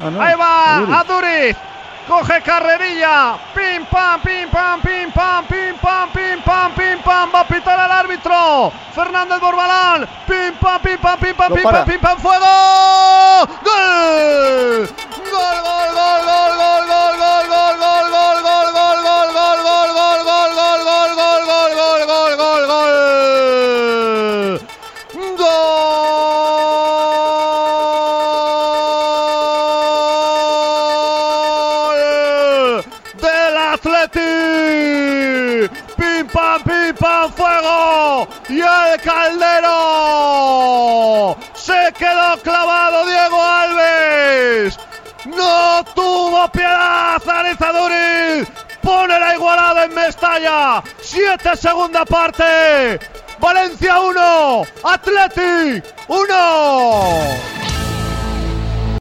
Ah, no. Ahí va Aduriz. Coge carrerilla. Pim pam, pim pam, pim pam, pim pam, pim pam, pim pam. Va a pitar al árbitro. Fernández Borbalán. Pim pam, pim pam, pim pam, pim pam, pim pam. Fuego. Atleti. Pim pam, pim pam, fuego. Y el Caldero. Se quedó clavado Diego Alves. No tuvo piedad Arizaduriz. Pone la igualada en Mestalla. Siete segunda parte. Valencia 1. Atleti 1.